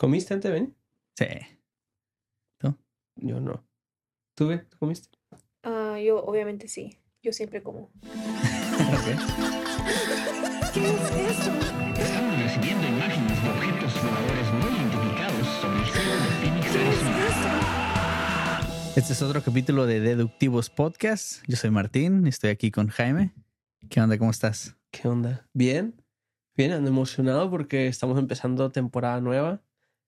¿Comiste antes de venir? Sí. Yo no. ¿Tú? ¿Tú comiste? Ah, yo obviamente sí. Yo siempre como. Ok. ¿Qué es eso? Estamos recibiendo imágenes de objetos voladores no identificados sobre el cielo de Phoenix, ¿Qué es Arizona. eso? Este es otro capítulo de Deductivos Podcast. Yo soy Martín, estoy aquí con Jaime. ¿Qué onda? ¿Cómo estás? ¿Qué onda? ¿Bien? Bien, ando emocionado porque estamos empezando temporada nueva.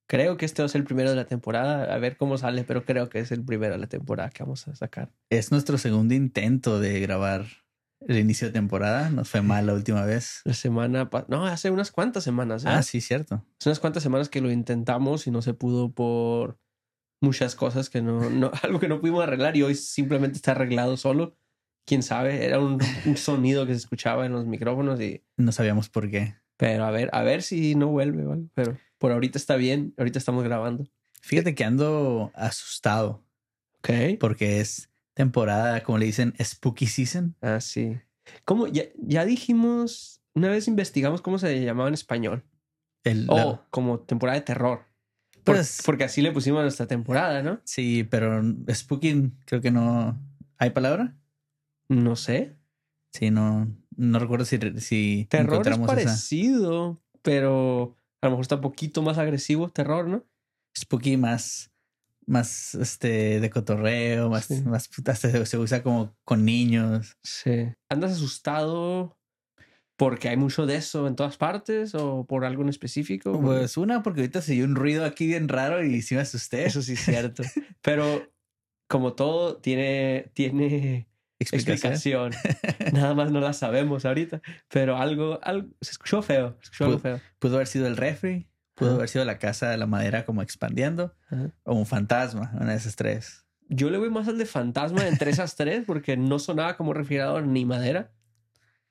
Creo que este va a ser el primero de la temporada. A ver cómo sale, pero creo que es el primero de la temporada que vamos a sacar. Es nuestro segundo intento de grabar el inicio de temporada. Nos fue mal la última vez. La semana... No, hace unas cuantas semanas. ¿eh? Ah, sí, cierto. Hace unas cuantas semanas que lo intentamos y no se pudo por muchas cosas que no... no algo que no pudimos arreglar y hoy simplemente está arreglado solo. Quién sabe, era un, un sonido que se escuchaba en los micrófonos y... No sabíamos por qué. Pero a ver, a ver si no vuelve, ¿vale? Pero por ahorita está bien. Ahorita estamos grabando. Fíjate que ando asustado Ok. porque es temporada, como le dicen, spooky season. Ah, sí. ¿Cómo? Ya, ya dijimos, una vez investigamos cómo se llamaba en español. El, O la- como temporada de terror. Por- Pues- porque así le pusimos a nuestra temporada, ¿no? Sí, pero spooky creo que no... ¿Hay palabra? No sé. Sí, no, no recuerdo si, si Terror es esa. parecido, pero a lo mejor está un poquito más agresivo. Terror, ¿no? Spooky más, más este de cotorreo, más, Sí. más puta, se, se usa como con niños. Sí. ¿Andas asustado porque hay mucho de eso en todas partes o por algo en específico? Pues una, porque ahorita se oyó un ruido aquí bien raro y sí me asusté. Eso sí es cierto. Pero como todo tiene, tiene explicación. explicación. Nada más no la sabemos ahorita. Pero algo, algo se escuchó feo. Se escuchó algo Pu- feo. Pudo haber sido el refri, pudo Ajá. haber sido la casa de la madera como expandiendo, Ajá. o un fantasma, una de esas tres. Yo le voy más al de fantasma entre esas tres porque no sonaba como refrigerador ni madera.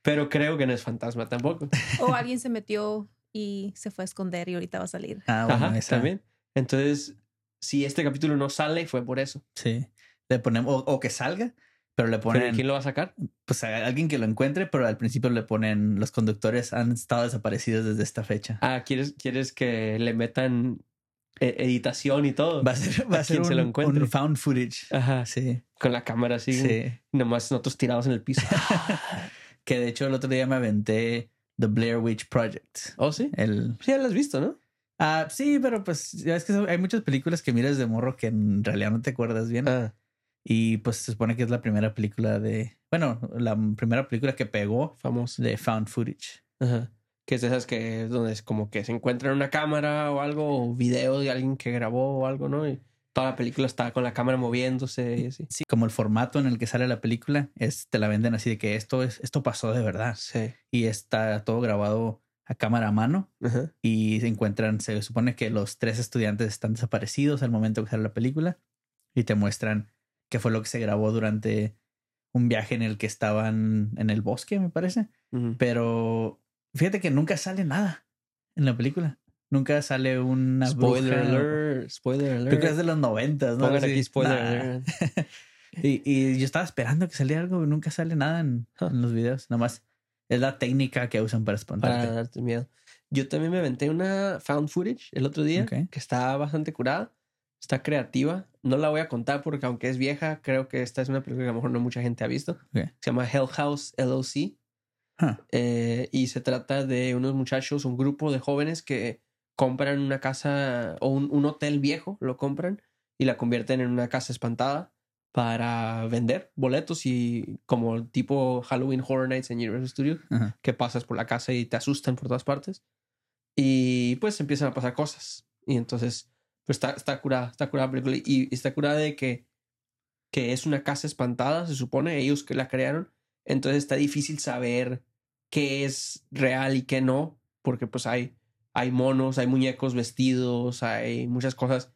Pero creo que no es fantasma tampoco. O alguien se metió y se fue a esconder y ahorita va a salir. Ah, bueno, Ajá, esa. también. Entonces, si este capítulo no sale, fue por eso. Sí. Le ponemos, o, o que salga, pero le ¿Pero ponen, ¿Quién lo va a sacar? pues a alguien que lo encuentre, pero al principio le ponen, los conductores han estado desaparecidos desde esta fecha. Ah, ¿quieres, quieres que le metan eh, editación y todo? Va a ser, va a ser un, se lo encuentre. un found footage. Ajá, Sí, con la cámara así. sí. Nomás nosotros tirados en el piso. Que de hecho el otro día me aventé The Blair Witch Project. ¿Oh, sí? El, Sí, ya lo has visto, ¿no? ah, sí, pero pues ya es que hay muchas películas que miras de morro que en realidad no te acuerdas bien. Ah, Y pues se supone que es la primera película de, bueno, la primera película que pegó famoso. de found footage. Ajá. Que es de esas que donde es como que se encuentra una cámara o algo, o video de alguien que grabó o algo, ¿no? Y toda la película está con la cámara moviéndose y así. Sí, como el formato en el que sale la película es te la venden así de que esto es esto pasó de verdad Sí. y está todo grabado a cámara a mano Ajá. y se encuentran, se supone que los tres estudiantes están desaparecidos al momento que sale la película y te muestran qué fue lo que se grabó durante un viaje en el que estaban en el bosque, me parece. Ujú. Pero fíjate que nunca sale nada en la película. Nunca sale una Spoiler bruja. alert. Spoiler alert. Creo que es de los noventas, ¿no? Pongan aquí spoiler nah. alert. Y, y yo estaba esperando que saliera algo y nunca sale nada en, Huh. en los videos. Nada más es la técnica que usan para espantarte. Para darte miedo. Yo también me aventé una found footage el otro día Ok. que está bastante curada. Está creativa. No la voy a contar porque aunque es vieja, creo que esta es una película que a lo mejor no mucha gente ha visto. Se llama Hell House LLC. Huh. Eh, y se trata de unos muchachos, un grupo de jóvenes que compran una casa o un, un hotel viejo, lo compran y la convierten en una casa espantada para vender boletos y como tipo Halloween Horror Nights en Universal Studios, que pasas por la casa y te asustan por todas partes. Y pues empiezan a pasar cosas. Y entonces, pues está, está curada, está curada la película. Y está curada de que, que es una casa espantada, se supone, ellos que la crearon. Entonces está difícil saber qué es real y qué no, porque pues hay, hay monos, hay muñecos vestidos, hay muchas cosas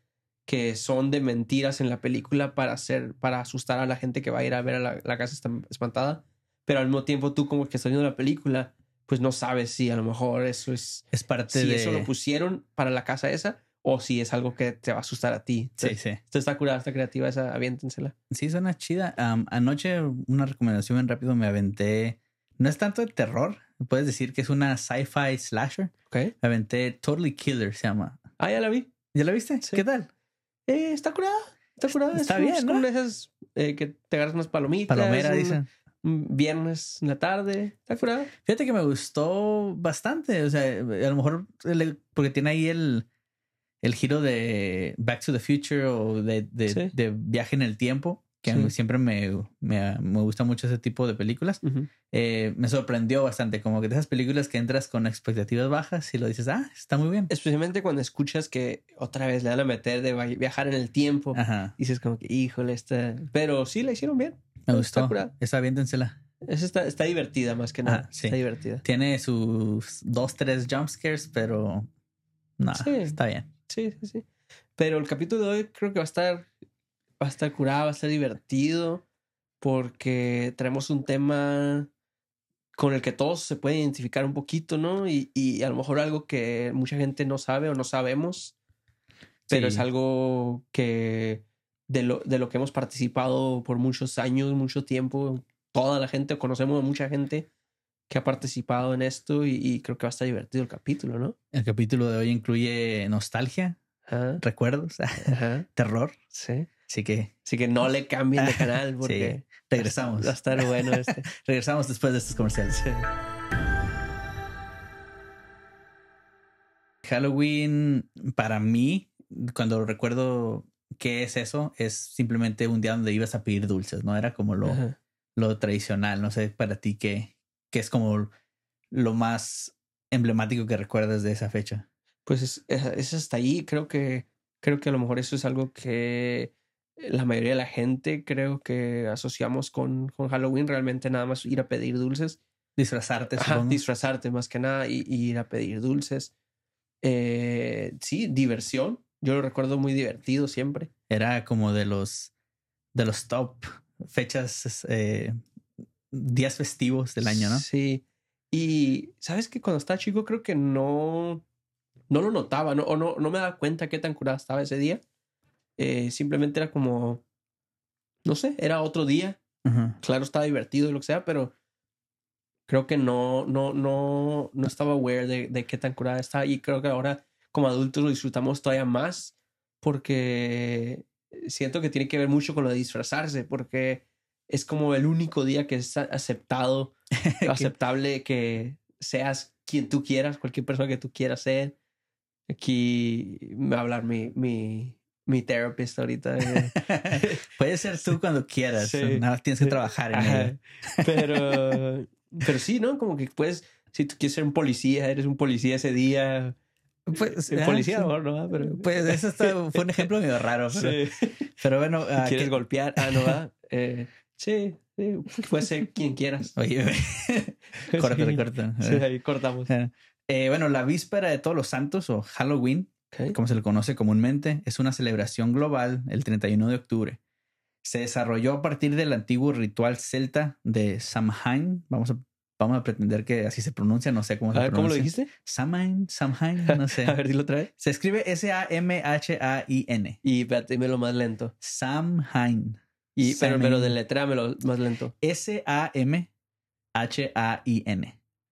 que son de mentiras en la película para hacer, para asustar a la gente que va a ir a ver a la, la casa espantada. Pero al mismo tiempo tú como que estás viendo la película, pues no sabes si a lo mejor eso es, Es parte si de. eso lo pusieron para la casa esa o si es algo que te va a asustar a ti. Sí, Entonces, sí. Esto está curada, está creativa esa, aviéntensela. Sí, suena chida. Anoche, una recomendación bien rápido, me aventé. No es tanto de terror. Puedes decir que es una sci-fi slasher. ¿Ok? Me aventé Totally Killer, se llama. Ah, ya la vi. ¿Ya la viste? Sí. ¿Qué tal? Eh, está curada. Está curada. Está es, bien, Es como ¿no? de esas eh, que te agarras unas palomitas. Palomera, un- dicen. un viernes en la tarde. Está curada. Fíjate que me gustó bastante. O sea, a lo mejor porque tiene ahí el, el giro de Back to the Future o de, de, Sí. de viaje en el tiempo, que Sí. siempre me, me, me gusta mucho ese tipo de películas. Eh, me sorprendió bastante, como que de esas películas que entras con expectativas bajas y lo dices, ah, está muy bien. Especialmente cuando escuchas que otra vez le van a meter de viajar en el tiempo. Ajá, Dices como que, híjole, está... Pero sí, la hicieron bien. me Está gustó. curada. Esa aviéntensela. Esa está, está divertida más que nada. Ah, sí. Está divertida. Tiene sus dos, tres jump scares, pero no, Sí. está bien. Sí, sí, sí. Pero el capítulo de hoy creo que va a estar, va a estar curado, va a estar divertido, porque traemos un tema con el que todos se pueden identificar un poquito, ¿no? Y, y a lo mejor algo que mucha gente no sabe o no sabemos, pero Sí. es algo que de lo, de lo que hemos participado por muchos años, mucho tiempo, toda la gente, conocemos a mucha gente que ha participado en esto y, y creo que va a estar divertido el capítulo, ¿no? El capítulo de hoy incluye nostalgia, Ajá, recuerdos, ajá, terror. sí. Así que Así que no le cambien de canal porque regresamos. va a estar bueno este. Regresamos después de estos comerciales. Halloween, para mí, cuando recuerdo qué es eso, es simplemente un día donde ibas a pedir dulces, ¿no? Era como lo, Ajá. lo tradicional. No sé para ti qué, qué es como lo más emblemático que recuerdas de esa fecha. Pues es, hasta ahí. Creo que, creo que a lo mejor eso es algo que la mayoría de la gente creo que asociamos con, con Halloween. Realmente nada más ir a pedir dulces. Disfrazarte, Ajá, disfrazarte más que nada y, y ir a pedir dulces. Eh, sí, diversión. Yo lo recuerdo muy divertido siempre. Era como de los de los top fechas, eh, días festivos del año, ¿no? Sí. Y sabes que cuando estaba chico creo que no, no lo notaba, ¿no? o no, no me daba cuenta qué tan curada estaba ese día. Eh, simplemente era como, no sé, era otro día. Ujú. Claro, estaba divertido y lo que sea, pero creo que no, no, no, no estaba aware de, de qué tan curada estaba. Y creo que ahora como adultos lo disfrutamos todavía más porque siento que tiene que ver mucho con lo de disfrazarse, porque es como el único día que es aceptado aceptable que seas quien tú quieras, cualquier persona que tú quieras ser. Aquí me va a hablar mi, mi, mi therapist ahorita. eh. Puede ser tú cuando quieras. Sí. Nada tienes que trabajar en ello. Pero, pero sí, ¿no? Como que puedes, si tú quieres ser un policía, eres un policía ese día. Pues, El ah, policía, sí. mejor no, pero. Pues eso está- fue un ejemplo medio raro. Pero, Sí. pero bueno, ah, ¿Quieres ¿qué- golpear? Ah, no. Eh, sí, sí, puedes ser quien quieras. Oye, córtale, Sí. córtale. Sí, ahí cortamos. Eh, bueno, la víspera de todos los santos o Halloween, como se le conoce comúnmente, es una celebración global el 31 de octubre. Se desarrolló a partir del antiguo ritual celta de Samhain. Vamos a, vamos a pretender que así se pronuncia, no sé cómo se A ver, ¿cómo lo dijiste? Samhain, Samhain, no sé. A ver, dilo otra vez. Se escribe S-A-M-H-A-I-N. Y espérate, dímelo más lento. Samhain. Y, pero, Samhain. pero deletréamelo más lento. S-A-M-H-A-I-N.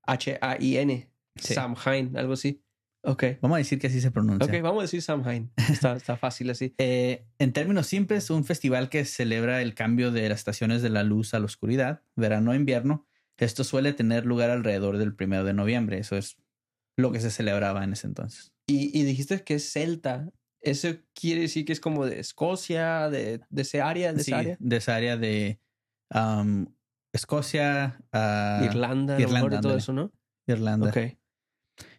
H-A-I-N. Sí. Samhain, algo así. Ok. Vamos a decir que así se pronuncia. Ok, vamos a decir Samhain. Está, está fácil así. Eh, en términos simples, un festival que celebra el cambio de las estaciones de la luz a la oscuridad, verano o invierno. Esto suele tener lugar alrededor del primero de noviembre. Eso es lo que se celebraba en ese entonces. Y, y dijiste que es celta. ¿Eso quiere decir que es como de Escocia, de, de ese área, de Sí, esa área? de esa área de um, Escocia, a Irlanda, Irlanda, y todo eso, ¿no? Irlanda. Ok.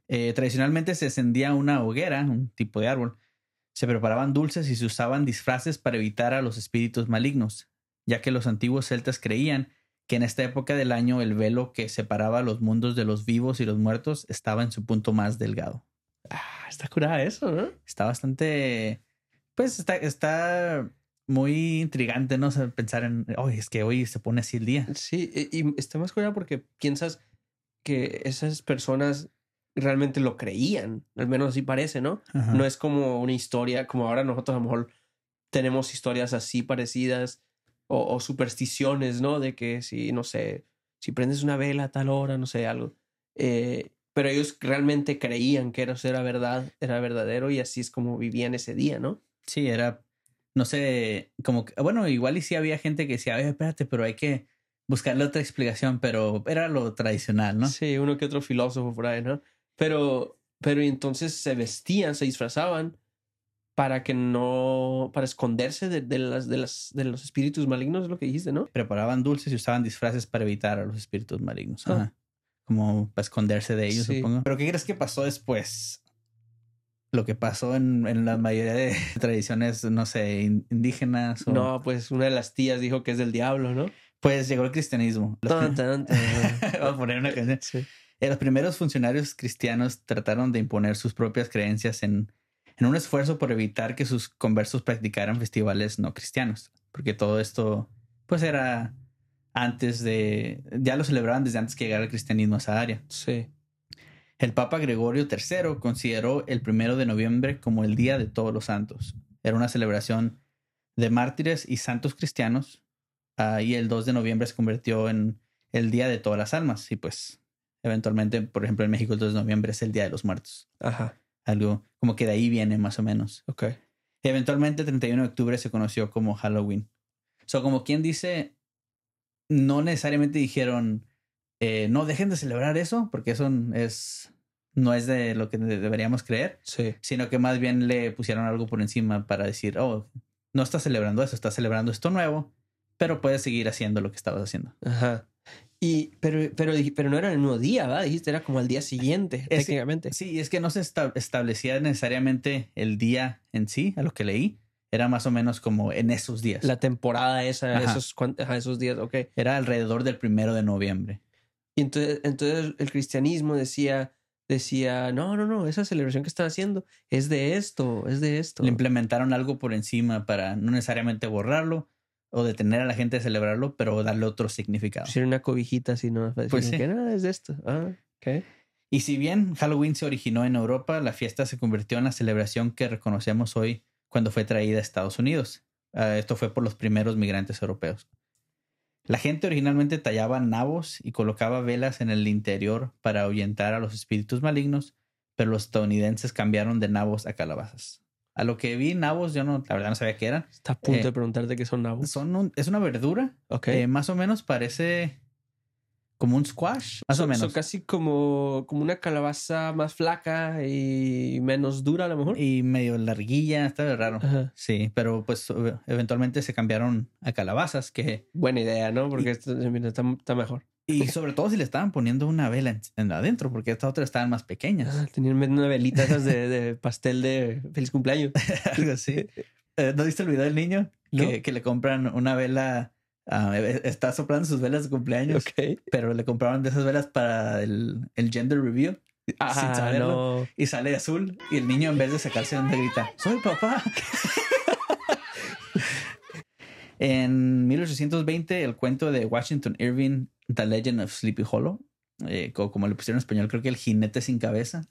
Eh, tradicionalmente se encendía una hoguera, un tipo de árbol. Se preparaban dulces y se usaban disfraces para evitar a los espíritus malignos, ya que los antiguos celtas creían que en esta época del año el velo que separaba los mundos de los vivos y los muertos estaba en su punto más delgado. Ah, está curada eso, ¿no? Está bastante, pues está, está muy intrigante, ¿no? O sea, pensar en, oye, es que hoy se pone así el día. Sí, y, y está más curada porque piensas que esas personas realmente lo creían. Al menos así parece, ¿no? Ajá. No es como una historia, como ahora nosotros a lo mejor tenemos historias así parecidas o, o supersticiones, ¿no? De que si, no sé, si prendes una vela a tal hora, no sé, algo. Eh, pero ellos realmente creían que eso era verdad, era verdadero y así es como vivían ese día, ¿no? Sí, era, no sé, como, que- bueno, igual y sí había gente que decía, oye, espérate, pero hay que buscarle otra explicación, pero era lo tradicional, ¿no? Sí, uno que otro filósofo por ahí, ¿no? Pero, pero entonces se vestían, se disfrazaban para que no, para esconderse de, de las, de las, de los espíritus malignos, es lo que dijiste, ¿no? Preparaban dulces y usaban disfraces para evitar a los espíritus malignos. Ah. Como para esconderse de ellos, Sí. supongo. Pero ¿qué crees que pasó después? Lo que pasó en, en la mayoría de tradiciones, no sé, in- indígenas. O... No, pues una de las tías dijo que es del diablo, ¿no? Pues llegó el cristianismo. Los Tan, prim- tan, tan. Vamos a poner una canción. Sí. Eh, Los primeros funcionarios cristianos trataron de imponer sus propias creencias en, en un esfuerzo por evitar que sus conversos practicaran festivales no cristianos, porque todo esto pues era antes de, ya lo celebraban desde antes que llegara el cristianismo a esa área. Sí. El Papa Gregorio III consideró el primero de noviembre como el Día de Todos los Santos. Era una celebración de mártires y santos cristianos. ah, y el 2 de noviembre se convirtió en el Día de Todas las Almas. Y pues, eventualmente, por ejemplo, en México el 2 de noviembre es el Día de los Muertos. Ajá. Algo como que de ahí viene más o menos. Ok. Eventualmente, el 31 de octubre se conoció como Halloween. So, como quien dice, no necesariamente dijeron, eh, no dejen de celebrar eso, porque eso es, no es de lo que de- deberíamos creer, Sí. sino que más bien le pusieron algo por encima para decir, oh, no estás celebrando eso, estás celebrando esto nuevo, pero puedes seguir haciendo lo que estabas haciendo. Ajá. Y, pero, pero, pero no era el mismo día, ¿verdad? Dijiste, era como al día siguiente, que- técnicamente. Sí, es que no se esta- establecía necesariamente el día en sí, a lo que leí, era más o menos como en esos días. La temporada esa, Ajá. esos, ajá, esos días, ok. Era alrededor del primero de noviembre. Y entonces, entonces el cristianismo decía, decía, no, no, no, esa celebración que están haciendo es de esto, es de esto. Le implementaron algo por encima para no necesariamente borrarlo o detener a la gente de celebrarlo, pero darle otro significado. Pusieron una cobijita así, ¿no? Pues sí. que no, es de esto. Ah, ok. Y si bien Halloween se originó en Europa, la fiesta se convirtió en la celebración que reconocemos hoy cuando fue traída a Estados Unidos. Ah, esto fue por los primeros migrantes europeos. La gente originalmente tallaba nabos y colocaba velas en el interior para ahuyentar a los espíritus malignos, pero los estadounidenses cambiaron de nabos a calabazas. A lo que vi nabos, yo no, la verdad no sabía qué eran. Está a punto Eh, de preguntarte qué son nabos. Son un- es una verdura, Ok. eh, más o menos parece como un squash, más o menos. son casi como, como una calabaza más flaca y menos dura a lo mejor. Y medio larguilla, está raro. Ajá. Sí, pero pues eventualmente se cambiaron a calabazas que Buena idea, ¿no? Porque esto mira, está, está mejor. y sobre todo si le estaban poniendo una vela en, en adentro porque estas otras estaban más pequeñas. Ah, tenían una velita esas de, de pastel de feliz cumpleaños. Algo así. Eh, ¿No viste el video del niño? No. Que, que le compran una vela, ah, eh, está soplando sus velas de cumpleaños, pero le compraron de esas velas para el, el gender review sin Ah, saberlo. no. y sale azul y el niño en vez de sacarse onda grita, soy papá. en 1820 el cuento de Washington Irving, The Legend of Sleepy Hollow, eh, co- como le pusieron en español, creo que el jinete sin cabeza.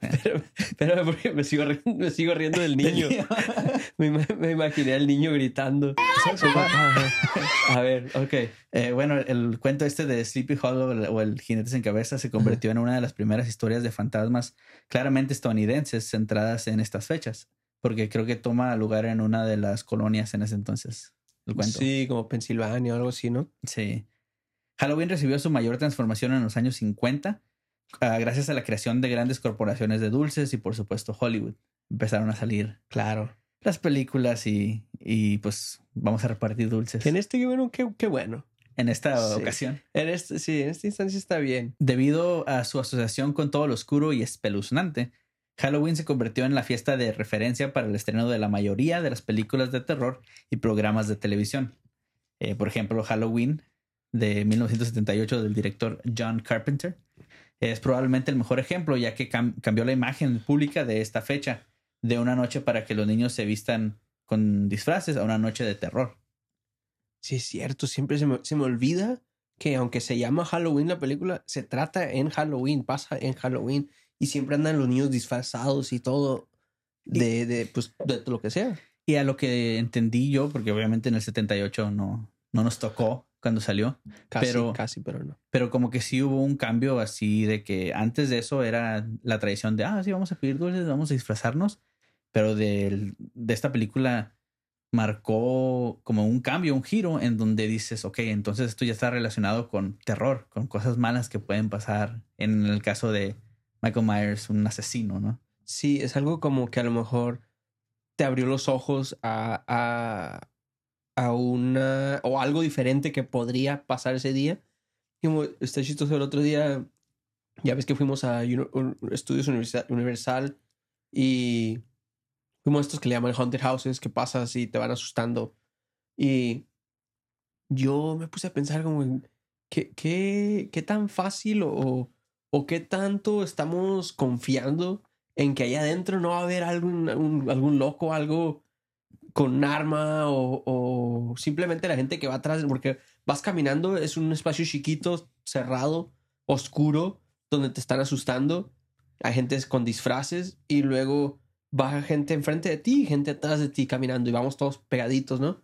Pero, pero porque me sigo, riendo, me sigo riendo del niño. Me, ima- me imaginé al niño gritando. A ver, ok. Eh, bueno, el cuento este de Sleepy Hollow o el jinete sin cabeza se convirtió en una de las primeras historias de fantasmas claramente estadounidenses centradas en estas fechas, porque creo que toma lugar en una de las colonias en ese entonces. El cuento. Sí, como Pensilvania o algo así, ¿no? Sí. Halloween recibió su mayor transformación en los años 50 ah, gracias a la creación de grandes corporaciones de dulces y por supuesto Hollywood. Empezaron a salir Claro. las películas y, y pues vamos a repartir dulces En este, bueno, qué, qué bueno. en esta Sí. ocasión. En este, sí, en esta instancia está bien. Debido a su asociación con todo lo oscuro y espeluznante, Halloween se convirtió en la fiesta de referencia para el estreno de la mayoría de las películas de terror y programas de televisión. Eh, por ejemplo, Halloween de 1978 del director John Carpenter es probablemente el mejor ejemplo ya que cam- cambió la imagen pública de esta fecha de una noche para que los niños se vistan con disfraces a una noche de terror. Sí, es cierto. Siempre se me, se me olvida que aunque se llama Halloween la película, se trata en Halloween, pasa en Halloween. Y siempre andan los niños disfrazados y todo de, de, pues, de lo que sea. Y a lo que entendí yo, porque obviamente en el 78 no, no nos tocó cuando salió, Casi, Pero- casi, pero no. pero como que sí hubo un cambio así de que antes de eso era la tradición de, ah, sí, vamos a pedir dulces, vamos a disfrazarnos, pero del- de esta película marcó como un cambio, un giro en donde dices, ok, entonces esto ya está relacionado con terror, con cosas malas que pueden pasar. En el caso de Michael Myers, un asesino, ¿no? Sí, es algo como que a lo mejor te abrió los ojos a, a, a una o algo diferente que podría pasar ese día. Como está chistoso el otro día, ya ves que fuimos a Estudios Universal, Universal y fuimos a estos que le llaman Haunted Houses, que pasas y te van asustando. Y yo me puse a pensar como, ¿qué, qué, qué tan fácil o, o qué tanto estamos confiando en que allá adentro no va a haber algún, un- algún loco, algo con arma o, o simplemente la gente que va atrás, porque vas caminando, es un espacio chiquito, cerrado, oscuro, donde te están asustando. Hay gente con disfraces y luego va gente enfrente de ti y gente atrás de ti caminando y vamos todos pegaditos, ¿no?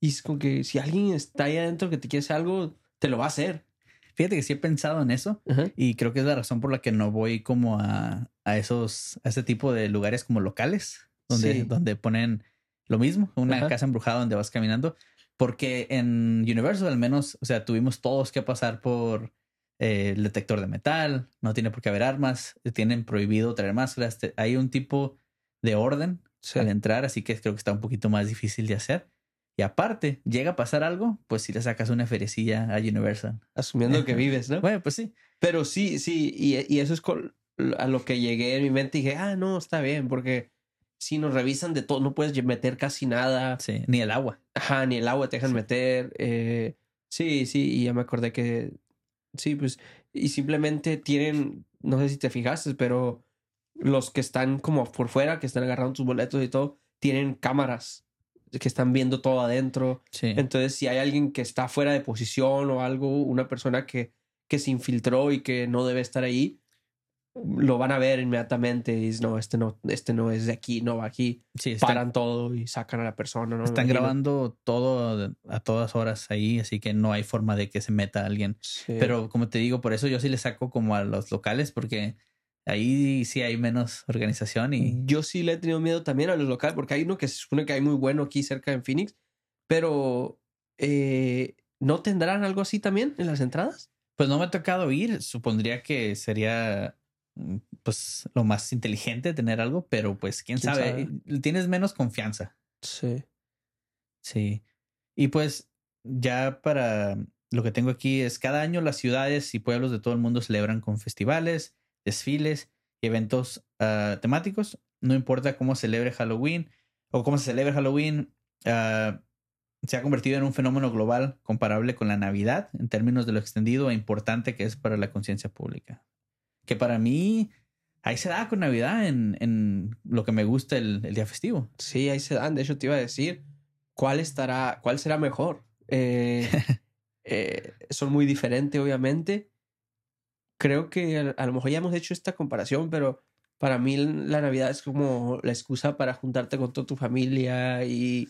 Y es como que si alguien está ahí adentro que te quiere hacer algo, te lo va a hacer. Fíjate que sí he pensado en eso y creo que es la razón por la que no voy como a, a esos, a ese tipo de lugares como locales, donde, Sí. donde ponen lo mismo, una Ajá. casa embrujada donde vas caminando, porque en Universal al menos, o sea, tuvimos todos que pasar por eh, el detector de metal, no tiene por qué haber armas, tienen prohibido traer máscaras, te- hay un tipo de orden Sí. al entrar, así que creo que está un poquito más difícil de hacer. Y aparte, llega a pasar algo, pues si le sacas una ferecilla a Universal. Asumiendo que vives, ¿no? Bueno, pues sí. Pero sí, sí, y, y eso es con- a lo que llegué en mi mente y dije, ah, no, está bien, porque si nos revisan de todo, no puedes meter casi nada, Sí, ni el agua. ajá, ni el agua te dejan meter, eh, sí, sí, y ya me acordé que, sí, pues, y simplemente tienen, no sé si te fijaste, pero los que están como por fuera, que están agarrando tus boletos y todo, tienen cámaras que están viendo todo adentro. Sí. Entonces, si hay alguien que está fuera de posición o algo, una persona que, que se infiltró y que no debe estar ahí, lo van a ver inmediatamente y no, este no, este no es de aquí, no va aquí. Sí, están, Paran todo y sacan a la persona, ¿no? Están grabando todo a todas horas ahí, así que no hay forma de que se meta alguien. Sí. Pero como te digo, por eso yo sí le saco como a los locales, porque ahí sí hay menos organización y yo sí le he tenido miedo también a los locales, porque hay uno que se supone que hay muy bueno aquí cerca en Phoenix, pero eh, ¿no tendrán algo así también en las entradas? pues no me ha tocado ir. Supondría que sería mm, pues lo más inteligente tener algo, pero pues quién, ¿Quién sabe? Tienes menos confianza. Sí. Sí. Y pues ya para lo que tengo aquí es cada año las ciudades y pueblos de todo el mundo celebran con festivales, desfiles y eventos ah, temáticos. No importa cómo celebre Halloween o cómo se celebre Halloween, ah, se ha convertido en un fenómeno global comparable con la Navidad en términos de lo extendido e importante que es para la conciencia pública. Que para mí, ahí se da con Navidad en, en lo que me gusta el, el día festivo. Sí, ahí se dan. De hecho, te iba a decir cuál estará, cuál será mejor. Eh, eh, son muy diferentes, obviamente. Creo que a, a lo mejor ya hemos hecho esta comparación, pero para mí la Navidad es como la excusa para juntarte con toda tu familia y,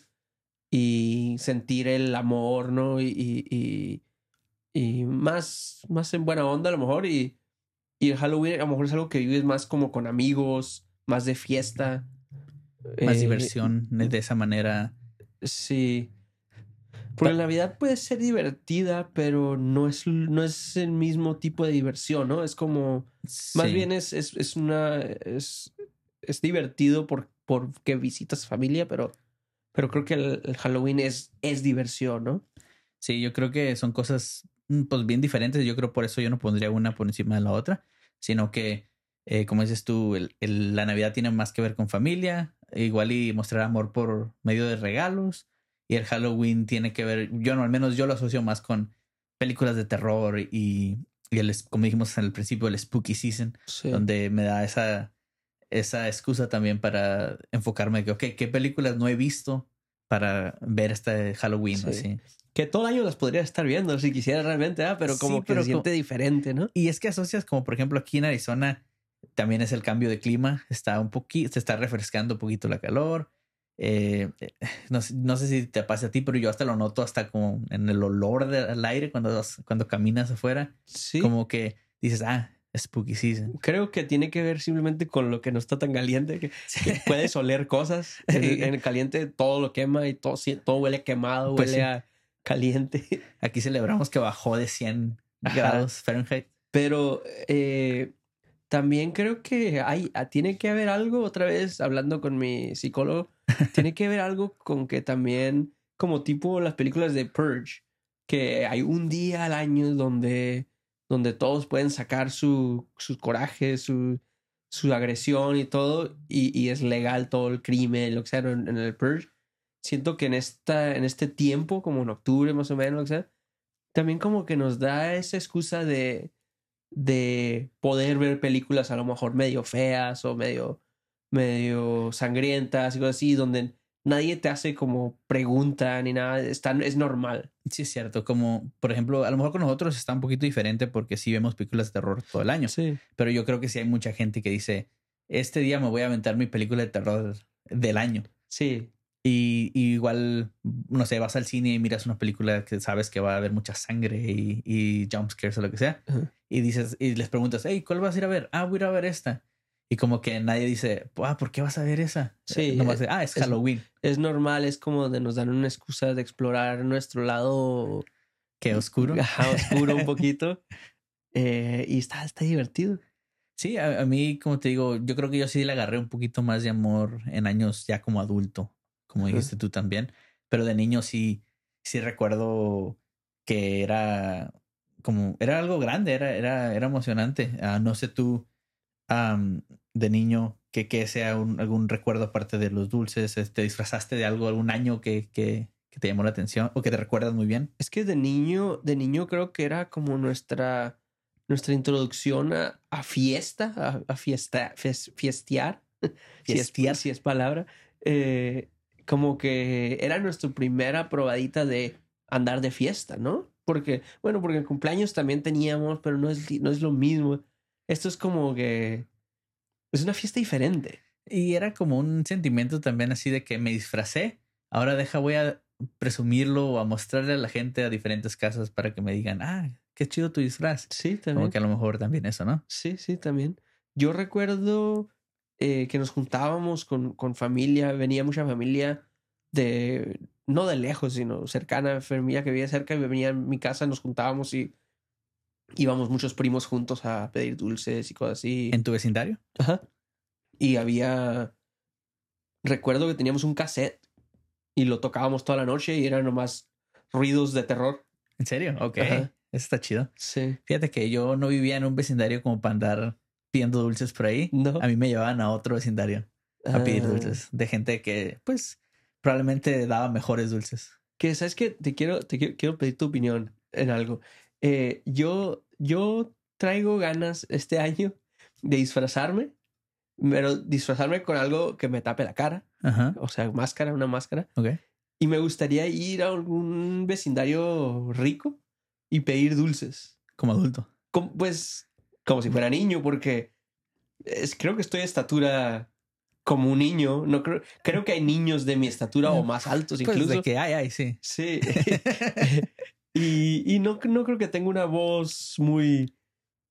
y sentir el amor, ¿no? Y, y, y- y más, más en buena onda a lo mejor. Y, y el Halloween a lo mejor es algo que vives más como con amigos, más de fiesta. Más Eh, diversión de esa manera. Sí. Porque la Navidad puede ser divertida, pero no es, no es el mismo tipo de diversión, ¿no? Es como. Más bien es, es, es una. Es, es divertido por, porque visitas familia, pero. Pero creo que el, el Halloween es, es diversión, ¿no? Sí, yo creo que son cosas pues bien diferentes. Yo creo por eso yo no pondría una por encima de la otra, sino que, eh, como dices tú, el- el- la Navidad tiene más que ver con familia, igual y mostrar amor por medio de regalos, y el Halloween tiene que ver, yo no, al menos yo lo asocio más con películas de terror y, y el, como dijimos al principio, el spooky season, Sí. donde me da esa, esa excusa también para enfocarme que, ok, ¿qué películas no he visto para ver este Halloween? Sí. Así. Que todo el año las podría estar viendo si quisiera realmente, ¿ah? pero Sí, como que pero se siente diferente, ¿no? Y es que asocias como por ejemplo aquí en Arizona también es el cambio de clima, está un poquito, se está refrescando un poquito la calor. eh, eh, no, sé- no sé si te pasa a ti, pero yo hasta lo noto hasta como en el olor del aire cuando, cuando caminas afuera. Sí. Como que dices, ah, spooky season. Creo que tiene que ver simplemente con lo que no está tan caliente, que, que puedes oler cosas. En el, en el caliente todo lo quema y todo, sí, todo huele quemado, Pues huele sí. a caliente. Aquí celebramos que bajó de 100 Ajá. grados Fahrenheit. Pero eh, también creo que hay, ah, tiene que haber algo, otra vez hablando con mi psicólogo, tiene que haber algo con que también, como tipo las películas de Purge, que hay un día al año donde, donde todos pueden sacar su, su coraje, su, su agresión y todo, y, y es legal todo el crimen, lo que sea, en, en el Purge. Siento que en, esta, en este tiempo, como en octubre más o menos, sea, también como que nos da esa excusa de, de poder ver películas a lo mejor medio feas o medio, medio sangrientas y cosas así, donde nadie te hace como pregunta ni nada, está, es normal. Sí, es cierto. Como, por ejemplo, a lo mejor con nosotros está un poquito diferente porque sí vemos películas de terror todo el año. Sí. Pero yo creo que sí hay mucha gente que dice, este día me voy a aventar mi película de terror del año. Sí. Y, y igual, no sé, vas al cine y miras una película que sabes que va a haber mucha sangre y, y jump scares o lo que sea. Y dices, y les preguntas, hey, ¿cuál vas a ir a ver? Ah, voy a ir a ver esta. Y como que nadie dice, ah, ¿por qué vas a ver esa? Sí, Eh, nomás de, ah, es es- Halloween. Es normal, es como de nos dan una excusa de explorar nuestro lado Qué oscuro. ajá, oscuro un poquito. Eh, y está, está divertido. Sí, a, a mí, como te digo, yo creo que yo sí le agarré un poquito más de amor en años ya como adulto, como Ajá. dijiste tú también. Pero de niño sí, sí recuerdo que era como, era algo grande, era, era, era emocionante. Ah, no sé tú, am, de niño, que, que sea un- algún recuerdo aparte de los dulces, eh, te disfrazaste de algo algún año que, que, que te llamó la atención o que te recuerdas muy bien. Es que de niño, de niño creo que era como nuestra, nuestra introducción a, a fiesta, a, a fiesta, fies- fiestear. Si es- Fiestear. Si es, palabra. Eh, como que era nuestra primera probadita de andar de fiesta, ¿no? Porque, bueno, porque en cumpleaños también teníamos, pero no es, no es lo mismo. Esto es como que es una fiesta diferente. Y era como un sentimiento también así de que me disfracé. Ahora deja, voy a presumirlo o a mostrarle a la gente a diferentes casas para que me digan, ah, qué chido tu disfraz. Sí, Como también. que a lo mejor también eso, ¿no? Sí, sí, también. Yo recuerdo eh, que nos juntábamos con, con familia, venía mucha familia de, no de lejos, sino cercana, familia que vivía cerca y venía a mi casa, nos juntábamos y íbamos muchos primos juntos a pedir dulces y cosas así. En tu vecindario. Ajá. Y había, recuerdo que teníamos un cassette y lo tocábamos toda la noche y eran nomás ruidos de terror. ¿En serio? Ok. Ajá. Eso está chido. Sí. Fíjate que yo no vivía en un vecindario como para andar pidiendo dulces por ahí. No. A mí me llevaban a otro vecindario a pedir Ah. dulces de gente que, pues, probablemente daba mejores dulces. que sabes que te quiero, te quiero, quiero pedir tu opinión en algo. Eh, yo, yo traigo ganas este año de disfrazarme, pero disfrazarme con algo que me tape la cara, Ajá. o sea, máscara, una máscara. Ok. Y me gustaría ir a algún vecindario rico y pedir dulces. Como adulto. Como- pues como si fuera niño, porque es, creo que estoy de estatura como un niño. No creo, creo que hay niños de mi estatura o más altos Pues incluso. de que, ay, ay, sí. Sí. y y no, no creo que tenga una voz muy,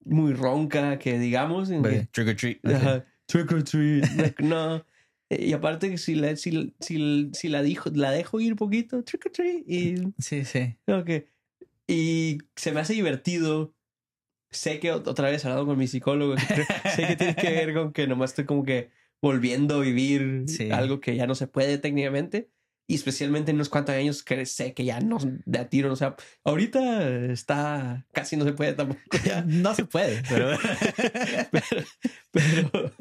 muy ronca, que digamos. en que- Trick or treat. Ajá, Trick or treat. No. Y aparte, si la, si, si, si la, dijo, la dejo ir poquito, trick or treat. Y, Sí, sí. creo que- y se me hace divertido. Sé que ot- otra vez hablado con mi psicólogo. sé que tiene que ver con que nomás estoy como que volviendo a vivir Sí. algo que ya no se puede técnicamente. Y especialmente en unos cuantos años que sé que ya no de a tiro, o sea, ahorita está casi no se puede tampoco ya. No se puede, pero. pero, pero,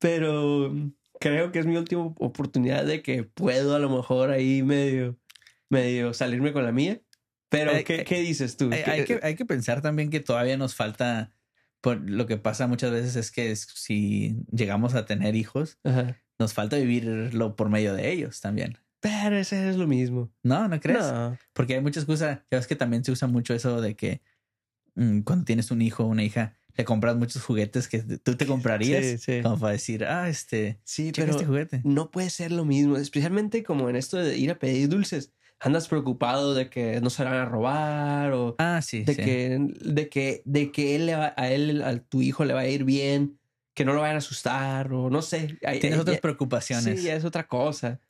pero creo que es mi última oportunidad de que puedo a lo mejor ahí medio, medio salirme con la mía. Pero, Hay- ¿qué, qué dices tú? hay, ¿Qué- hay que, hay que pensar también que todavía nos falta. Por lo que pasa muchas veces es que es- si llegamos a tener hijos, Ajá. nos falta vivirlo por medio de ellos también. Pero ese es lo mismo. No, ¿no crees? No. Porque hay muchas cosas. Ya ves que también se usa mucho eso de que mm, cuando tienes un hijo o una hija, que compras muchos juguetes que tú te comprarías. Sí, sí. Como para decir, ah, este, Sí, pero este juguete. no puede ser lo mismo, especialmente como en esto de ir a pedir dulces. Andas preocupado de que no se la van a robar o Ah, sí. de sí. que de que de que él le va- a él a tu hijo le va a ir bien, que no lo vayan a asustar o no sé. Ay, Tienes ay, otras ya- preocupaciones. Sí, ya es otra cosa.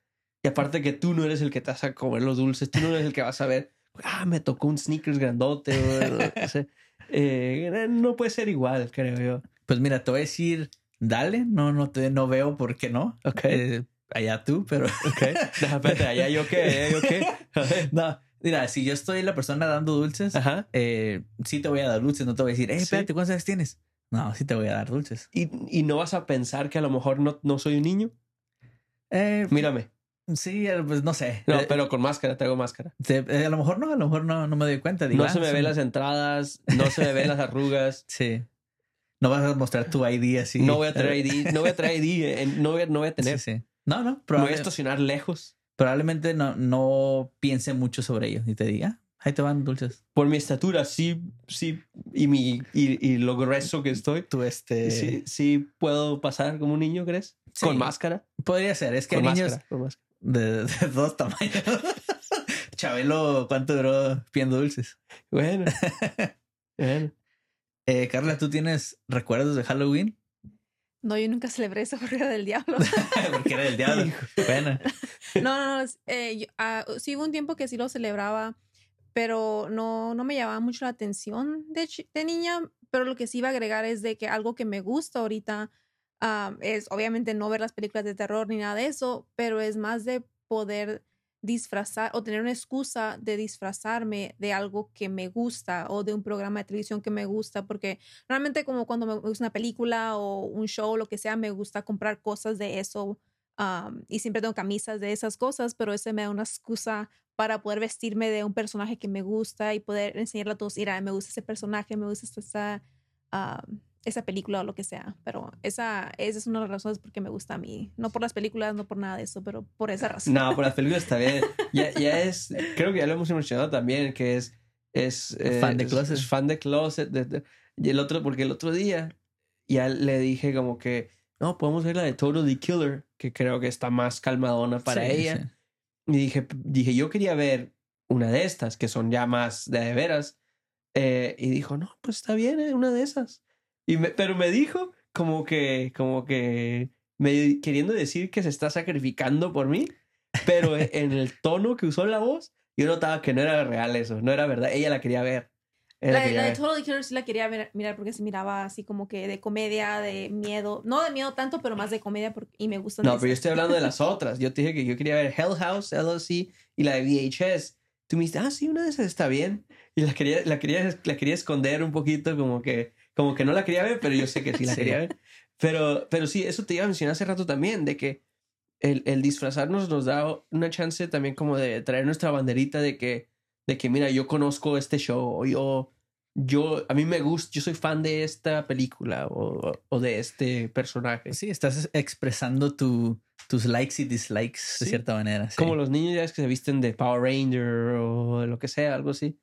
Y aparte que tú no eres el que te vas a comer los dulces, tú no eres el que vas a ver, ah, me tocó un sneakers grandote. o no sé. Eh, no puede ser igual, creo yo. Pues mira, te voy a decir, dale, no, no te, no veo por qué no. Ok. Eh, allá tú, pero Ok. Espérate, allá yo qué, allá yo qué. No. Mira, si yo estoy la persona dando dulces, Ajá. eh, sí te voy a dar dulces, no te voy a decir, eh, Sí. espérate, ¿cuántos años tienes? No, sí te voy a dar dulces. ¿Y, y no vas a pensar que a lo mejor no, no soy un niño. Eh, Mírame. sí, eh, pues no sé. No, Eh, pero con máscara, traigo máscara. eh, a lo mejor no, a lo mejor no, no me doy cuenta. Digo, No ah, se me es ven las entradas, no se me ven las arrugas. Sí. No vas a mostrar tu ID así. No voy a traer ID, no voy a traer ID, no voy a, no voy a tener. Sí, sí. No, no, Me voy a estacionar lejos. probablemente no, no piense mucho sobre ello y te diga, ah, ahí te van dulces. Por mi estatura, sí, sí, y, mi, y, y lo grueso que estoy, Tú, este. sí, sí puedo pasar como un niño, ¿crees? Sí. Con máscara. Podría ser. Es que Con hay niños máscara, con máscara. de, de dos tamaños. Chabelo, ¿cuánto duró pidiendo dulces? Bueno. bueno. Eh, Carla, ¿tú tienes recuerdos de Halloween? No, yo nunca celebré esa carrera del diablo. Porque era el diablo. bueno, No, no, no. eh, yo- ah, sí hubo un tiempo que sí lo celebraba, pero no, no me llamaba mucho la atención de, de niña. Pero lo que sí iba a agregar es de que algo que me gusta ahorita ah, es obviamente no ver las películas de terror ni nada de eso, pero es más de poder disfrazar o tener una excusa de disfrazarme de algo que me gusta o de un programa de televisión que me gusta, porque realmente como cuando me gusta una película o un show, lo que sea, me gusta comprar cosas de eso um, y siempre tengo camisas de esas cosas, pero ese me da una excusa para poder vestirme de un personaje que me gusta y poder enseñarle a todos, mira, me gusta ese personaje, me gusta esa, um, esa película o lo que sea. Pero esa, esa es una de las razones por qué me gusta a mí. No por las películas, no por nada de eso, pero por esa razón. No, por las películas está bien. Ya, ya es, creo que ya lo hemos mencionado también, que es, es eh, Fan de closet. es fan de closet. de- de- y el otro, porque el otro día ya le dije como que, no, podemos ver la de Totally Killer, que creo que está más calmadona para sí, ella. sí. Y dije, dije, yo quería ver una de estas, que son ya más de veras. Eh, y dijo, no, pues está bien, eh, una de esas. Y me- pero me dijo como que, como que, me, queriendo decir que se está sacrificando por mí, pero en el tono que usó la voz, yo notaba que no era real eso, no era verdad. Ella la quería ver. Ella La, la de- la de ver. Totally Killer sí la quería ver- mirar porque se miraba así como que de comedia, de miedo. No de miedo tanto, pero más de comedia porque, y me gustan. No, de pero yo esas. estoy hablando de las otras. Yo te dije que yo quería ver Hell House, LLC y la de VHS. Tú me dijiste, ah, sí, una de esas está bien. Y la quería, la quería, la quería esconder un poquito, como que, como que no la quería ver, pero yo sé que sí la Sí. quería ver. Pero, pero sí, eso te iba a mencionar hace rato también, de que el, el disfrazarnos nos da una chance también como de traer nuestra banderita de que, de que mira, yo conozco este show, o yo, yo, a mí me gusta, yo soy fan de esta película o, o de este personaje. Sí, estás expresando tu, tus likes y dislikes de Sí. cierta manera. sí. Como los niños ya es que se visten de Power Ranger o de lo que sea, algo así.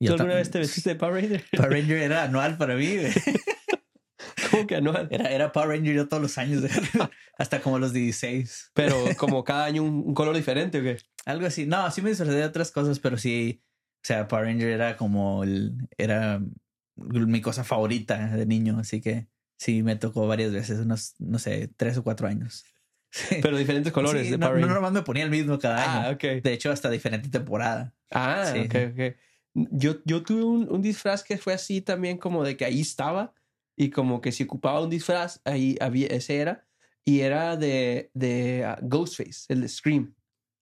Yo ¿Tú alguna vez te vestiste de Power Ranger? Power Ranger era anual para mí. güey. como que anual. Era, era Power Ranger yo todos los años, hasta como los 16. Pero como cada año un, un color diferente o qué? Algo así. No, sí me disfrazé de otras cosas, pero sí. O sea, Power Ranger era como el. Era mi cosa favorita de niño, así que sí me tocó varias veces, unos, no sé, tres o cuatro años. Sí. Pero diferentes colores Sí, de no, Power no Ranger. nomás me ponía el mismo cada ah, año. ok. De hecho, hasta diferente temporada. Ah, Sí. ok, ok. Yo, yo tuve un, un disfraz que fue así también como de que ahí estaba y como que si ocupaba un disfraz, ahí había, ese era. Y era de, de ah, Ghostface, el de Scream.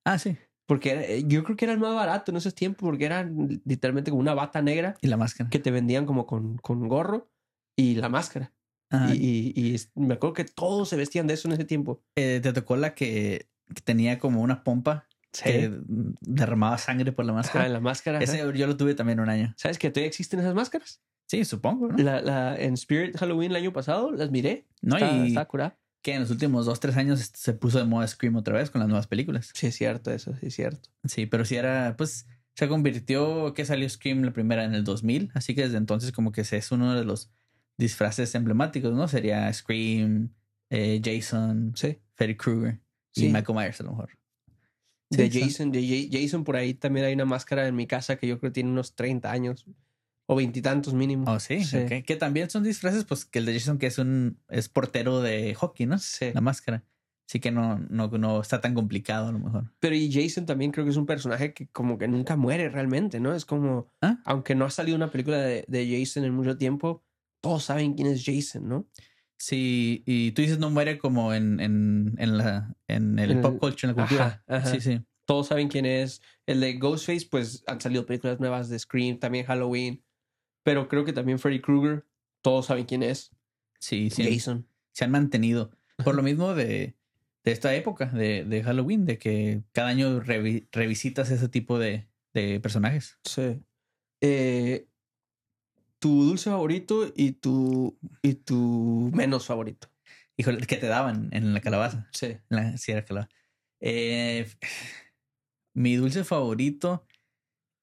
Ah, sí. Porque era- eh, yo creo que era el más barato en esos tiempos porque era literalmente como una bata negra Y la máscara. que te vendían como con, con gorro y la máscara. Ajá. Y, y- me acuerdo que todos se vestían de eso en ese tiempo. Eh, ¿Te tocó la que, que tenía como una pompa que derramaba sangre por la máscara? en la máscara. ajá. Ese yo lo tuve también un año. ¿Sabes que todavía existen esas máscaras? Sí, supongo, ¿no? La, la, en Spirit Halloween el año pasado las miré. No, está, y está curada. que en los últimos dos, tres años se puso de moda Scream otra vez con las nuevas películas. Sí, es cierto, eso sí es cierto. Sí, pero sí era, pues, se convirtió, que salió Scream la primera en el 2000, así que desde entonces como que se es uno de los disfraces emblemáticos, ¿no? Sería Scream, eh, Jason, Sí. Freddy Krueger y Sí. Michael Myers a lo mejor. De Sí, Jason, de Ja- Jason por ahí también hay una máscara en mi casa que yo creo que tiene unos 30 años o veintitantos mínimo. Oh, sí. Que también son disfraces, pues que el de Jason que es un es portero de hockey, ¿no? Sí. La máscara. Así que no, no, no está tan complicado a lo mejor. Pero y Jason también creo que es un personaje que como que nunca muere realmente, ¿no? Es como, ¿Ah? aunque no ha salido una película de, de Jason en mucho tiempo, todos saben quién es Jason, ¿no? Sí, y tú dices no muere como en, en, en la en el pop culture, en la cultura. Ajá, ajá. Sí, sí. Todos saben quién es. El de Ghostface, pues han salido películas nuevas de Scream, también Halloween. Pero creo que también Freddy Krueger, todos saben quién es. Sí, sí. Jason. Se han mantenido. Por lo mismo de, de esta época de, de Halloween, de que cada año revi- revisitas ese tipo de, de personajes. Sí. Eh, tu dulce favorito y tu, y tu menos favorito. Híjole, que te daban en la calabaza. Sí. En La, sí, era calabaza. Eh, mi dulce favorito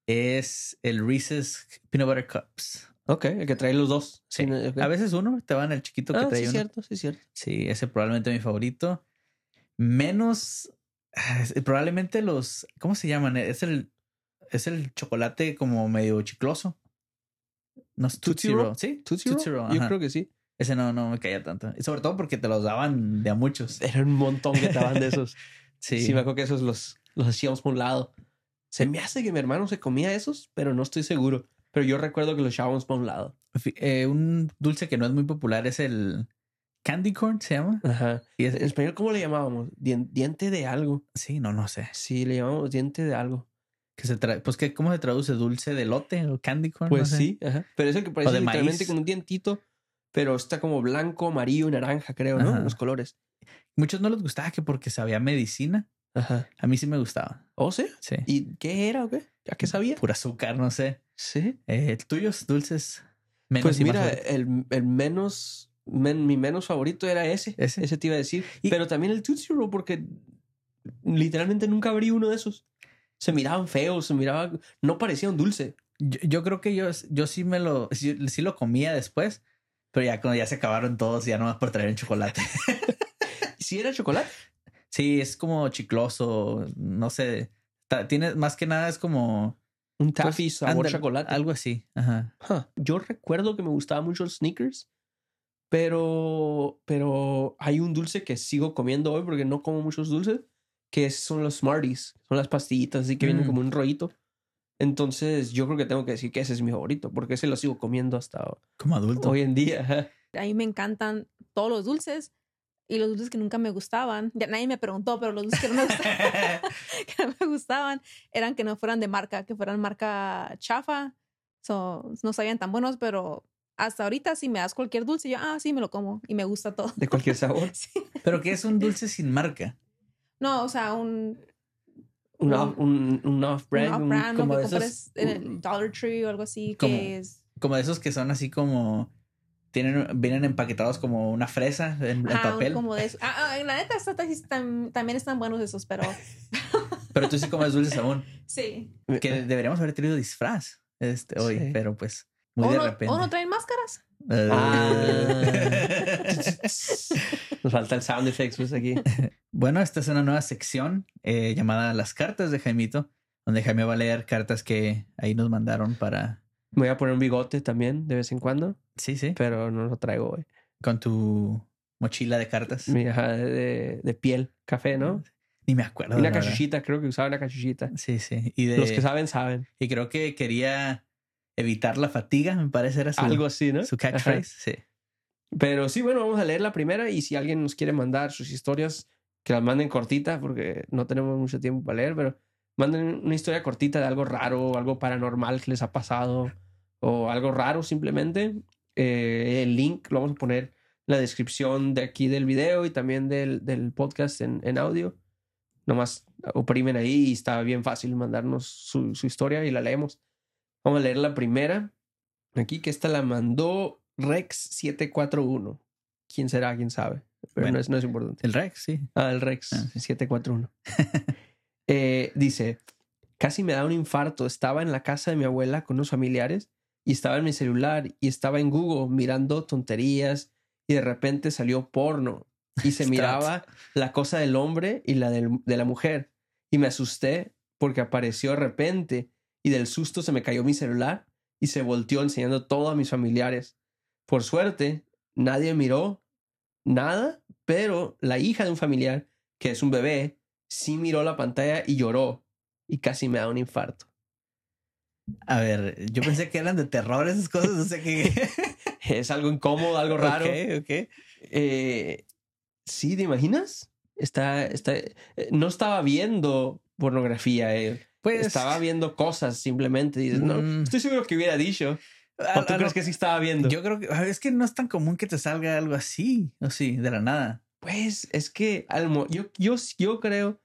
es el Reese's Peanut Butter Cups. Ok, el que trae los dos. Sí. A veces uno te van el chiquito que Ah, trae sí, uno. cierto, sí, cierto. Sí, ese probablemente mi favorito. Menos, ah, probablemente los, ¿cómo se llaman? Es el, es el chocolate como medio chicloso. No es Tootsie Tootsie Roll? Sí, ¿Tootsie Roll? Roll, Yo ajá. creo que sí. Ese no, no me caía tanto. Y sobre todo porque te los daban de a muchos. Era un montón que estaban de esos. Sí. Sí, me acuerdo que esos los, los hacíamos por un lado. Se me hace que mi hermano se comía esos, pero no estoy seguro. Pero yo recuerdo que los echábamos por un lado. Eh, un dulce que no es muy popular es el candy corn, se llama. Ajá. Y es- En español, ¿cómo le llamábamos? Dien- diente de algo. sí, no, no sé. Sí, le llamamos diente de algo. Que se tra- pues que, ¿cómo se traduce? ¿Dulce de lote o candy corn? Pues No sé. sí, ajá. Pero es el que parece de literalmente maíz. como un dientito, pero está como blanco, amarillo y naranja, creo, ¿no? Ajá. Los colores. Muchos no les gustaba que porque sabía medicina. Ajá. A mí sí me gustaba. ¿Oh, sí? Sí. ¿Y qué era o qué? ¿A qué sabía? Pura azúcar, no sé. Sí. Eh, tuyos, dulces. Menos Pues mira, el, el menos, men- mi menos favorito era ese. Ese. Ese te iba a decir. Y- Pero también el Tootsie Roll, porque literalmente nunca abrí uno de esos. Se miraban feos, se miraban... No parecía un dulce. Yo, yo creo que yo, yo sí me lo, sí, sí lo comía después, pero ya cuando ya se acabaron todos, ya nomás por traer un chocolate. ¿Sí era chocolate? sí, es como chicloso, no sé. Tiene más que nada es como Un pues, taffy sabor ándale, chocolate. Algo así. Ajá. Huh. Yo recuerdo que me gustaba mucho el sneakers, pero, pero hay un dulce que sigo comiendo hoy porque no como muchos dulces, que son los Smarties, son las pastillitas así que vienen Mm. como un rollito. Entonces yo creo que tengo que decir que ese es mi favorito porque ese lo sigo comiendo hasta Como adulto. hoy en día. A mí me encantan todos los dulces y los dulces que nunca me gustaban. Ya nadie me preguntó, pero los dulces que no me gustaban, que no me gustaban eran que no fueran de marca, que fueran marca chafa. So, no sabían tan buenos, pero hasta ahorita si me das cualquier dulce, yo, ah, sí, me lo como y me gusta todo. De cualquier sabor. Sí. pero que es un dulce sin marca. No, o sea, un, Un, Un- off, un, off-brand. un- off-brand, como de que esos- compres en el Dollar Tree o algo así, Como- que es... Como de esos que son así como tienen, vienen empaquetados como una fresa en, en un- papel. como de eso. Ah, ah, la neta, también están buenos esos, pero Pero tú sí comes dulces aún. sí. Que deberíamos haber tenido disfraz este hoy, Sí. pero pues muy ¿O de no, repente. o no traen máscaras? Eh, Ah. Nos falta el sound effects pues, aquí. bueno, esta es una nueva sección eh, llamada Las cartas de Jaimito, donde Jaime va a leer cartas que ahí nos mandaron para. Me voy a poner un bigote también de vez en cuando, Sí, sí. pero no lo traigo hoy. Con tu mochila de cartas. Mi ajá, de, de piel, café, ¿no? Ni me acuerdo. Una cachuchita, creo que usaba una cachuchita. Sí, sí. Y de. Los que saben, saben. Y creo que quería evitar la fatiga, me parece era su, Algo así, ¿no? su Ajá. catchphrase. Sí. Pero sí, bueno, vamos a leer la primera y si alguien nos quiere mandar sus historias, que las manden cortita porque no tenemos mucho tiempo para leer, pero manden una historia cortita de algo raro, algo paranormal que les ha pasado o algo raro simplemente. Eh, el link lo vamos a poner en la descripción de aquí del video y también del, del podcast en, en audio. Nomás oprimen ahí y está bien fácil mandarnos su, su historia y la leemos. Vamos a leer la primera. Aquí que esta la mandó Rex741. ¿Quién será? ¿Quién sabe? Pero Bueno. no, es, no es importante. El Rex, sí. Ah, el Rex Ah, sí. 741. Eh, dice, casi me da un infarto. Estaba en la casa de mi abuela con unos familiares y estaba en mi celular y estaba en Google mirando tonterías y de repente salió porno y se miraba la cosa del hombre y la del- de la mujer y me asusté porque apareció de repente y del susto se me cayó mi celular y se volteó enseñando todo a mis familiares. Por suerte, nadie miró nada, pero la hija de un familiar, que es un bebé, sí miró la pantalla y lloró y casi me da un infarto. A ver, yo pensé que eran de terror esas cosas. No sé qué. Es algo incómodo, algo raro. Ok, ok. Eh, sí, ¿te imaginas? Está, está, eh, no estaba viendo pornografía, él. Pues estaba viendo cosas simplemente. Dices, no, Mm. estoy seguro que hubiera dicho. ¿O tú crees que sí estaba viendo? Yo creo que a ver, es que no es tan común que te salga algo así, o sí, de la nada. Pues es que al mo- yo, yo, yo creo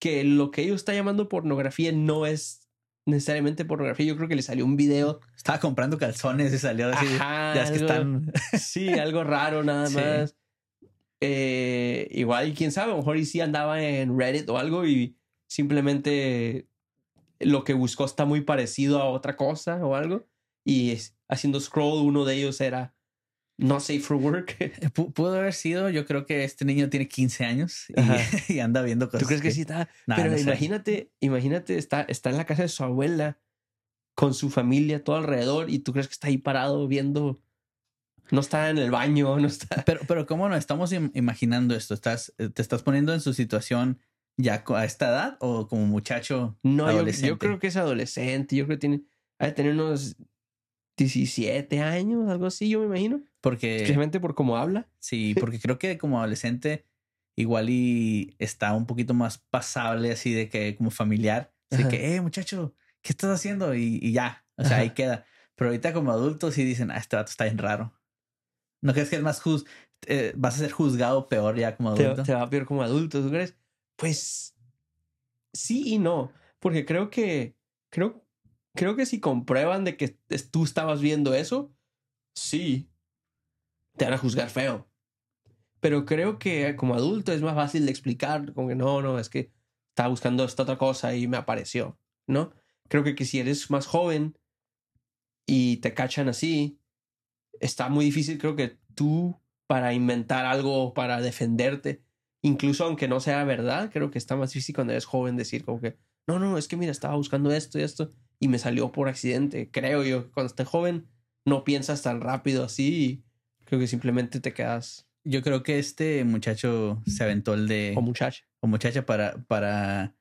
que lo que ellos están llamando pornografía no es necesariamente pornografía. Yo creo que le salió un video. Estaba comprando calzones y salió así. Ajá, ya es que están. Sí, algo raro nada Sí. más. Eh, igual, quién sabe, a lo mejor y sí andaba en Reddit o algo y simplemente lo que buscó está muy parecido a otra cosa o algo. Y haciendo scroll, uno de ellos era no safe for work. Pu- Pudo haber sido, yo creo que este niño tiene 15 años y, y anda viendo cosas. ¿Tú crees que sí está? Nah, Pero no sé. imagínate, imagínate, está, está en la casa de su abuela con su familia todo alrededor y tú crees que está ahí parado viendo. No está en el baño, no está. Pero, pero ¿cómo nos estamos im- imaginando esto? ¿Estás, eh, ¿Te estás poniendo en su situación ya a esta edad o como muchacho No, yo, adolescente? yo creo que es adolescente. Yo creo que tiene. Ha de tener unos 17 años, algo así, yo me imagino. Porque Especialmente por cómo habla. sí, porque creo que como adolescente igual y está un poquito más pasable así de que como familiar. Así Ajá. que, eh, muchacho, ¿qué estás haciendo? Y, y ya, o sea, Ajá. ahí queda. Pero ahorita como adultos sí dicen, ah, este vato está bien raro. ¿No crees que es más juz eh, vas a ser juzgado peor ya como Te, adulto? te va a peor como adulto, ¿tú crees? Pues sí y no. Porque creo que. Creo, creo que si comprueban de que tú estabas viendo eso, sí. Te van a juzgar feo. Pero creo que como adulto es más fácil de explicar, como que no, no, es que estaba buscando esta otra cosa y me apareció, ¿no? Creo que, que si eres más joven y te cachan así, está muy difícil, creo que tú para inventar algo, para defenderte, incluso aunque no sea verdad, creo que está más difícil cuando eres joven decir como que, no, no, es que mira, estaba buscando esto y esto y me salió por accidente. Creo yo que cuando estés joven no piensas tan rápido así y creo que simplemente te quedas Yo creo que este muchacho se aventó el de... o muchacha. o muchacha para, para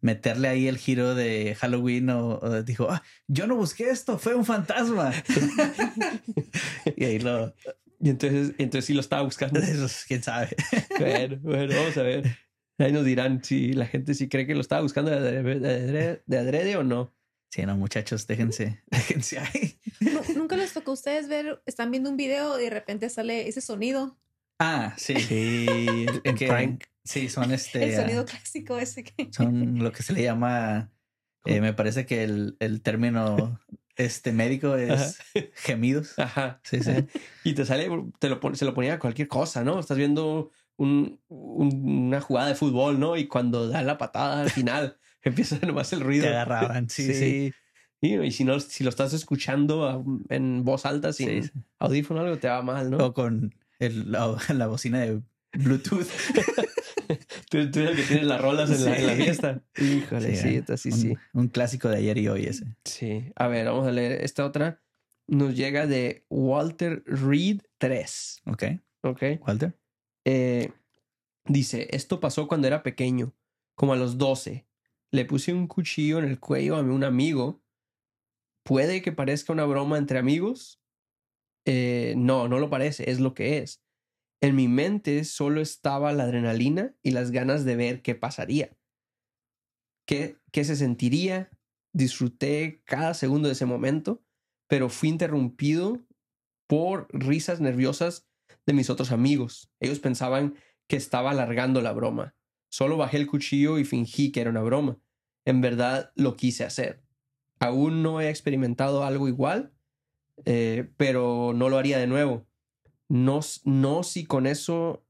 meterle ahí el giro de Halloween o, o dijo, ah, yo no busqué esto, fue un fantasma. y ahí lo, Y entonces, entonces sí lo estaba buscando. eso, quién sabe. bueno, bueno, vamos a ver. Ahí nos dirán si la gente sí cree que lo estaba buscando de adrede, de adrede- de adrede o no. Sí, no, muchachos, déjense, déjense ahí. Nu- Nunca les tocó a ustedes ver, están viendo un video y de repente sale ese sonido, Ah, sí. Sí, Que- prank. Sí, son este. el sonido ah, clásico ese que... son lo que se le llama. eh, me parece que el, el término este médico es gemidos. Ajá. Sí, sí. Y te sale, te lo pon- se lo ponía a cualquier cosa, ¿no? Estás viendo un- un- una jugada de fútbol, ¿no? Y cuando da la patada al final, empieza nomás el ruido. Te agarraban. Sí, sí. Y, y si no, si lo estás escuchando en voz alta sin Sí, audífono algo, te va mal, ¿no? O con el, la, la bocina de Bluetooth. Tú, tú eres el que tienes las rolas en, la, en la Sí. fiesta. Híjole, sí, eh, esta sí, un, sí. un clásico de ayer y hoy ese. Sí. A ver, vamos a leer esta otra. Nos llega de Walter Reed 3. Ok. ¿Ok? Walter. Eh, dice, esto pasó cuando era pequeño, como a los 12. Le puse un cuchillo en el cuello a un amigo. ¿Puede que parezca una broma entre amigos? Eh, no, no lo parece, es lo que es. En mi mente solo estaba la adrenalina y las ganas de ver qué pasaría. ¿Qué, qué se sentiría? Disfruté cada segundo de ese momento, pero fui interrumpido por risas nerviosas de mis otros amigos. Ellos pensaban que estaba alargando la broma. Solo bajé el cuchillo y fingí que era una broma. En verdad lo quise hacer. Aún no he experimentado algo igual, eh, pero no lo haría de nuevo. No, no si con eso,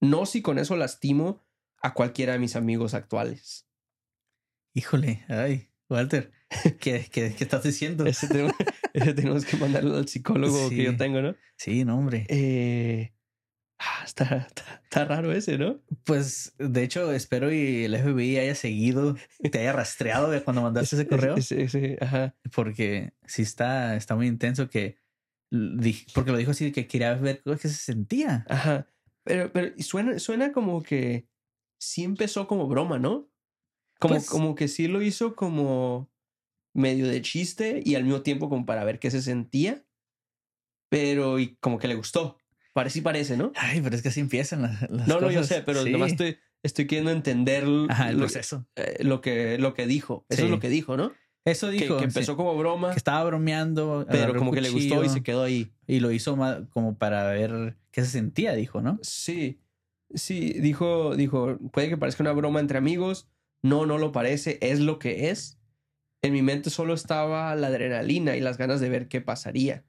no si con eso lastimo a cualquiera de mis amigos actuales. Híjole. Ay, Walter. ¿Qué, qué, qué estás diciendo? Ese tema- Ese tenemos que mandarlo al psicólogo que yo tengo, ¿no? Sí, no, hombre. Eh, ah, está, está, está raro ese, ¿no? Pues de hecho, espero y el FBI haya seguido, te haya rastreado de cuando mandaste ese correo. Ese- ese, ajá. porque sí está, está muy intenso que porque lo dijo así que quería ver qué se sentía. Ajá. Pero, pero y suena, suena como que sí empezó como broma, ¿no? Como, Pues- como que sí lo hizo como medio de chiste y al mismo tiempo como para ver qué se sentía. Pero y como que le gustó. Parece y parece, ¿no? Ay, pero es que así empiezan las, las No, no, yo sé, pero Sí. nomás estoy, estoy queriendo entender Ajá, el lo, proceso. eh, lo que, lo que dijo. Eso Sí. es lo que dijo, ¿no? Eso dijo. que empezó como broma, que estaba bromeando, pero como que le gustó y se quedó ahí. y lo hizo como para ver qué se sentía, dijo, ¿no? Sí, sí, dijo, dijo, puede que parezca una broma entre amigos. No, no lo parece, es lo que es. En mi mente solo estaba la adrenalina y las ganas de ver qué pasaría,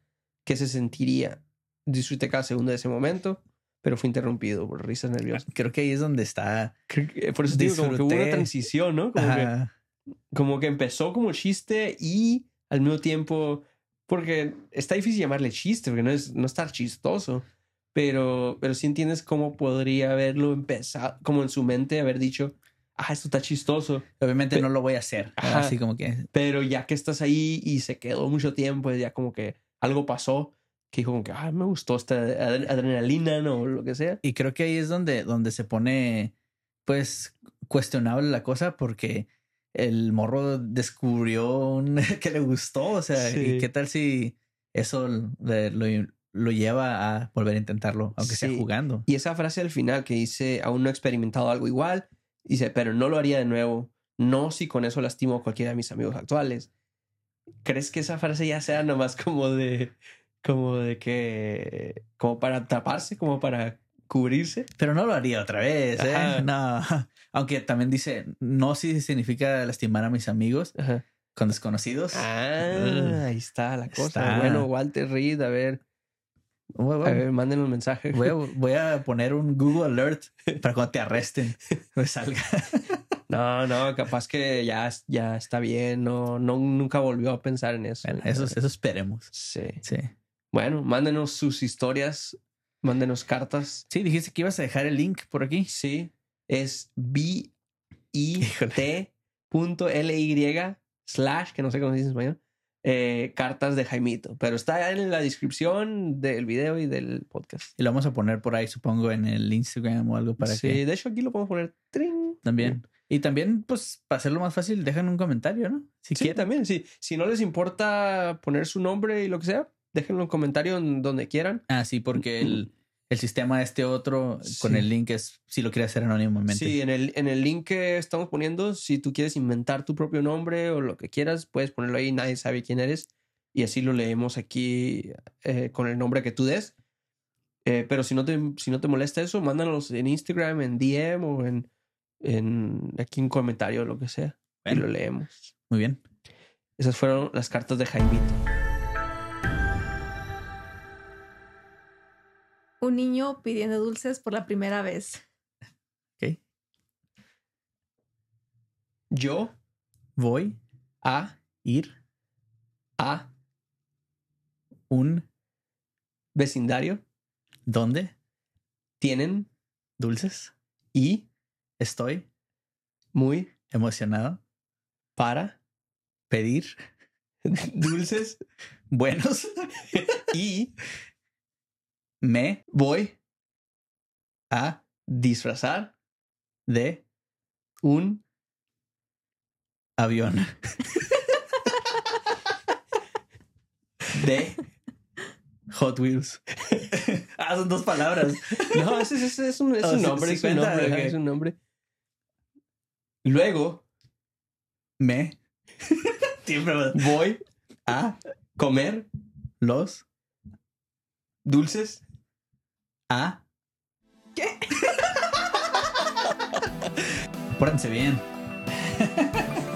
qué se sentiría. Disfruté cada segundo de ese momento, pero fue interrumpido por risas nerviosas. Creo que ahí es donde está. Que- Por eso digo, como que hubo una transición, ¿no? Como que, como que empezó como chiste y al mismo tiempo, porque está difícil llamarle chiste, porque no es no estar chistoso, pero, pero sí entiendes cómo podría haberlo empezado, como en su mente haber dicho, ah, esto está chistoso, Obviamente Pe- no lo voy a hacer. Ajá. Así como que pero ya que estás ahí y se quedó mucho tiempo, ya como que algo pasó, que dijo como que, ah, me gustó esta adre- adrenalina, ¿no? O lo que sea. Y creo que ahí es donde, donde se pone, pues, cuestionable la cosa porque el morro descubrió un- que le gustó. O sea, Sí. ¿y qué tal si eso le- lo, lo lleva a volver a intentarlo, aunque sea jugando? Y esa frase al final que dice, aún no he experimentado algo igual, dice, pero no lo haría de nuevo. No si con eso lastimo a cualquiera de mis amigos actuales. ¿Crees que esa frase ya sea nomás como de, como de que, como para taparse, como para cubrirse? Pero no lo haría otra vez, ¿eh? Ajá. No. Aunque también dice, no si significa lastimar a mis amigos Ajá. con desconocidos. Ah, ahí está la cosa. Está. Bueno, Walter Reed, a ver, a ver, manden un mensaje. Voy a, voy a poner un Google Alert para cuando te arresten me salga. No, no, capaz que ya, ya está bien, no, no, nunca volvió a pensar en eso. Bueno, eso, eso esperemos. Sí. Sí. Bueno, mándenos sus historias, mándenos cartas. Sí, dijiste que ibas a dejar el link por aquí. Sí, es bit.ly slash, que no sé cómo se dice en español, eh, cartas de Jaimito. Pero está en la descripción del video y del podcast. Y lo vamos a poner por ahí, supongo, en el Instagram o algo para sí, que de hecho aquí lo podemos poner. ¡tring! también. Y también, pues, para hacerlo más fácil, dejan un comentario, ¿no? Si Sí, quieren. también, sí. Si no les importa poner su nombre y lo que sea, déjenlo en comentario en donde quieran. Ah, sí, porque el, el sistema este otro con el link es si lo quiere hacer anónimamente. Sí, en el, en el link que estamos poniendo, si tú quieres inventar tu propio nombre o lo que quieras, puedes ponerlo ahí, nadie sabe quién eres. Y así lo leemos aquí eh, con el nombre que tú des. Eh, pero si no, te, si no te molesta eso, mándanos en Instagram, en DM o en, en aquí un comentario o lo que sea. Y lo leemos. Muy bien. Esas fueron las cartas de Jaimito. Un niño pidiendo dulces por la primera vez. Ok. Yo Voy a, ir a un vecindario ¿dónde? tienen Dulces. y Estoy muy emocionado. para Pedir dulces buenos y me voy a disfrazar de un avión. de Hot Wheels. ah, son dos palabras. no ese, ese es un, es Oh, un nombre es un nombre ok. es un nombre luego Me. Siempre voy a comer los dulces a. ¿Qué? Pórtense bien.